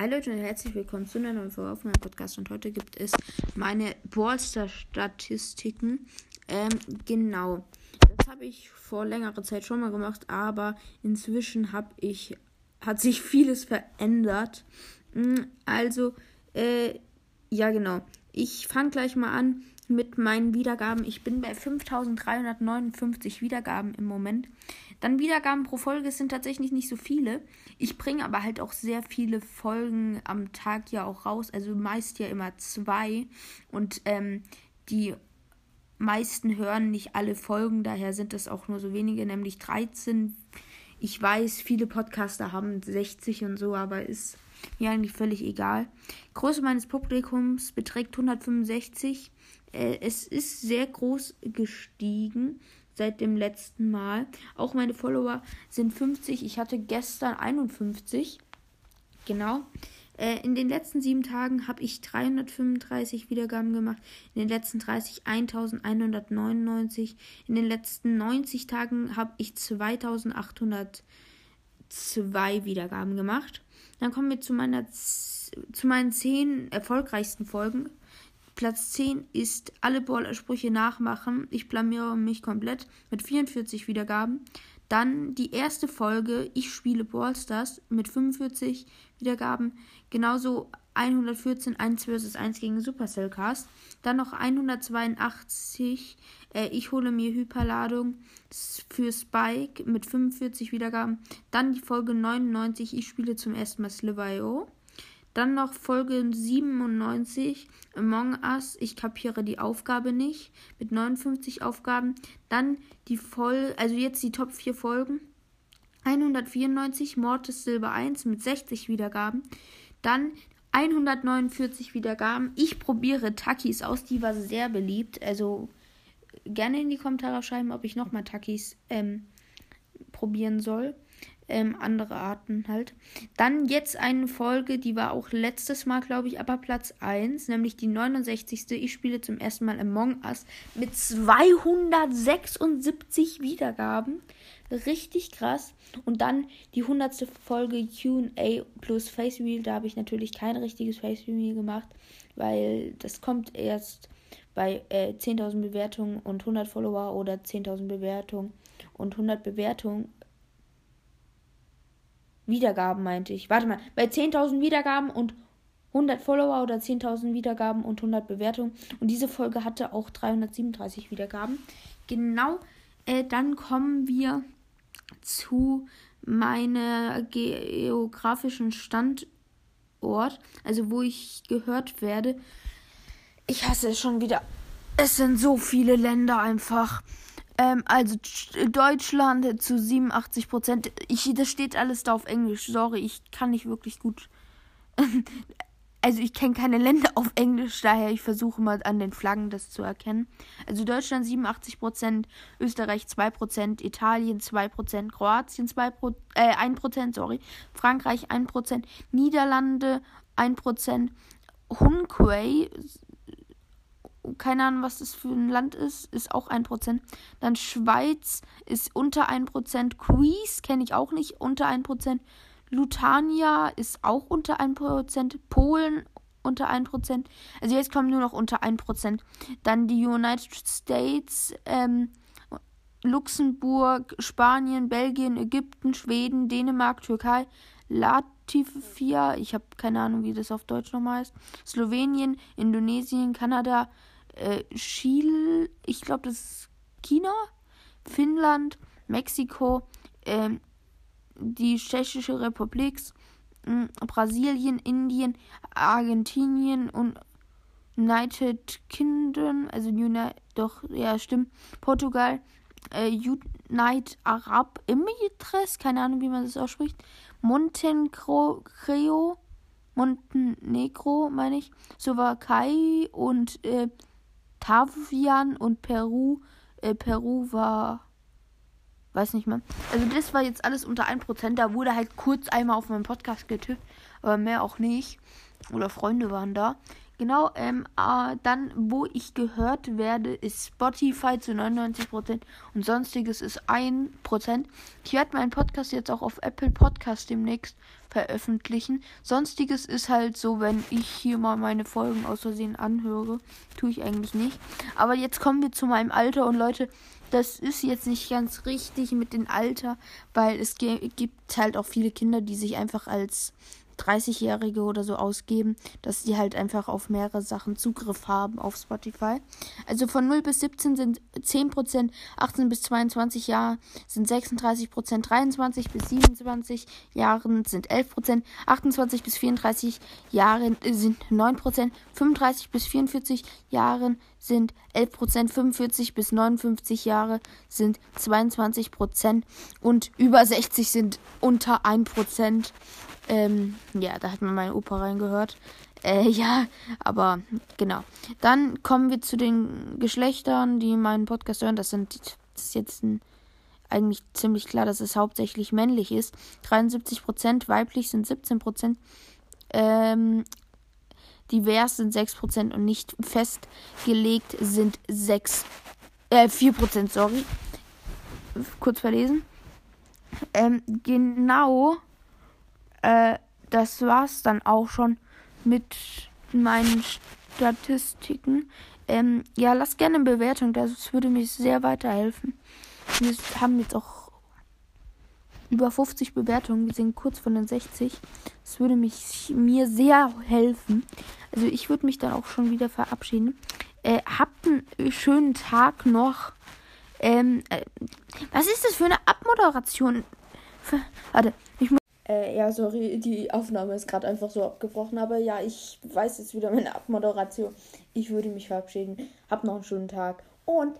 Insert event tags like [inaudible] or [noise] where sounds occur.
Hi Leute und herzlich willkommen zu einer neuen Folge auf meinem Podcast. Und heute gibt es meine Ballstar-Statistiken. Ähm, genau. Das habe ich vor längerer Zeit schon mal gemacht, aber inzwischen habe ich, hat sich vieles verändert. Hm, also, äh, ja genau. Ich fange gleich mal an mit meinen Wiedergaben. Ich bin bei 5359 Wiedergaben im Moment. Dann Wiedergaben pro Folge sind tatsächlich nicht so viele. Ich bringe aber halt auch sehr viele Folgen am Tag ja auch raus. Also meist ja immer zwei. Und ähm, die meisten hören nicht alle Folgen, daher sind es auch nur so wenige, nämlich 13. Ich weiß, viele Podcaster haben 60 und so, aber ist mir eigentlich völlig egal. Größe meines Publikums beträgt 165. Äh, es ist sehr groß gestiegen seit dem letzten Mal. Auch meine Follower sind 50. Ich hatte gestern 51. Genau. Äh, in den letzten sieben Tagen habe ich 335 Wiedergaben gemacht. In den letzten 30 1199. In den letzten 90 Tagen habe ich 2802 Wiedergaben gemacht. Dann kommen wir zu meiner zu meinen zehn erfolgreichsten Folgen. Platz 10 ist alle Ballersprüche nachmachen. Ich blamiere mich komplett mit 44 Wiedergaben. Dann die erste Folge, ich spiele Ballstars mit 45 Wiedergaben. Genauso 114 1 vs 1 gegen Supercell Cast. Dann noch 182, äh, ich hole mir Hyperladung für Spike mit 45 Wiedergaben. Dann die Folge 99, ich spiele zum ersten Mal Sliver.io. Dann noch Folge 97, Among Us, ich kapiere die Aufgabe nicht, mit 59 Aufgaben. Dann die Folge, also jetzt die Top 4 Folgen. 194, Mortis Silber 1 mit 60 Wiedergaben. Dann 149 Wiedergaben. Ich probiere Takis aus, die war sehr beliebt. Also gerne in die Kommentare schreiben, ob ich nochmal Takis ähm, probieren soll ähm, andere Arten halt. Dann jetzt eine Folge, die war auch letztes Mal, glaube ich, aber Platz 1, nämlich die 69. Ich spiele zum ersten Mal Among Us mit 276 Wiedergaben. Richtig krass. Und dann die 100. Folge QA plus Face Reveal. Da habe ich natürlich kein richtiges Face Reveal gemacht, weil das kommt erst bei äh, 10.000 Bewertungen und 100 Follower oder 10.000 Bewertungen und 100 Bewertungen Wiedergaben, meinte ich. Warte mal, bei 10.000 Wiedergaben und 100 Follower oder 10.000 Wiedergaben und 100 Bewertungen. Und diese Folge hatte auch 337 Wiedergaben. Genau, äh, dann kommen wir zu meinem geografischen Standort, also wo ich gehört werde. Ich hasse es schon wieder. Es sind so viele Länder einfach. Ähm, also Deutschland zu 87 Prozent. Das steht alles da auf Englisch. Sorry, ich kann nicht wirklich gut. [laughs] also ich kenne keine Länder auf Englisch, daher ich versuche mal an den Flaggen das zu erkennen. Also Deutschland 87 Prozent, Österreich 2 Prozent, Italien 2 Prozent, Kroatien 2 Pro, äh, 1 Prozent, sorry, Frankreich 1 Prozent, Niederlande 1 Prozent, Hunquay keine Ahnung, was das für ein Land ist, ist auch 1%. Dann Schweiz ist unter 1%. Greece kenne ich auch nicht, unter 1%. Lutania ist auch unter 1%. Polen unter 1%. Also jetzt kommen nur noch unter 1%. Dann die United States, ähm, Luxemburg, Spanien, Belgien, Ägypten, Schweden, Dänemark, Türkei, Latvia, ich habe keine Ahnung, wie das auf Deutsch nochmal heißt, Slowenien, Indonesien, Kanada, äh, Chile, ich glaube, das ist China, Finnland, Mexiko, äh, die Tschechische Republik, äh, Brasilien, Indien, Argentinien und United Kingdom, also United, doch, ja, stimmt, Portugal, äh, United Arab Emirates, keine Ahnung, wie man das ausspricht, Montenegro, Montenegro, meine ich, Slowakei und äh, Tavian und Peru. Äh, Peru war. Weiß nicht mehr. Also, das war jetzt alles unter 1%. Da wurde halt kurz einmal auf meinen Podcast getippt, aber mehr auch nicht. Oder Freunde waren da. Genau, ähm, äh, dann, wo ich gehört werde, ist Spotify zu 99% und sonstiges ist 1%. Ich werde meinen Podcast jetzt auch auf Apple Podcast demnächst veröffentlichen. Sonstiges ist halt so, wenn ich hier mal meine Folgen aus Versehen anhöre. Tue ich eigentlich nicht. Aber jetzt kommen wir zu meinem Alter und Leute, das ist jetzt nicht ganz richtig mit dem Alter, weil es gibt halt auch viele Kinder, die sich einfach als 30-Jährige oder so ausgeben, dass die halt einfach auf mehrere Sachen Zugriff haben auf Spotify. Also von 0 bis 17 sind 10%, 18 bis 22 Jahre sind 36%, 23 bis 27 Jahren sind 11%, 28 bis 34 Jahre sind 9%, 35 bis 44 Jahren sind 11%, 45 bis 59 Jahre sind 22% und über 60 sind unter 1%. Ähm, ja, da hat man meine Opa reingehört. Äh, [laughs] ja, aber genau. Dann kommen wir zu den Geschlechtern, die meinen Podcast hören. Das sind das ist jetzt ein, eigentlich ziemlich klar, dass es hauptsächlich männlich ist. 73% weiblich sind 17%. Ähm, divers sind 6% und nicht festgelegt sind 6, äh, 4%, sorry. Kurz verlesen. Ähm, genau äh, das war's dann auch schon mit meinen Statistiken. Ähm, ja, lasst gerne eine Bewertung, das würde mir sehr weiterhelfen. Wir haben jetzt auch über 50 Bewertungen, wir sind kurz von den 60. Das würde mich mir sehr helfen. Also ich würde mich dann auch schon wieder verabschieden. Äh, habt einen schönen Tag noch. Ähm, äh, was ist das für eine Abmoderation? Warte, ich muss äh, ja, sorry, die Aufnahme ist gerade einfach so abgebrochen. Aber ja, ich weiß jetzt wieder meine Abmoderation. Ich würde mich verabschieden. Hab noch einen schönen Tag und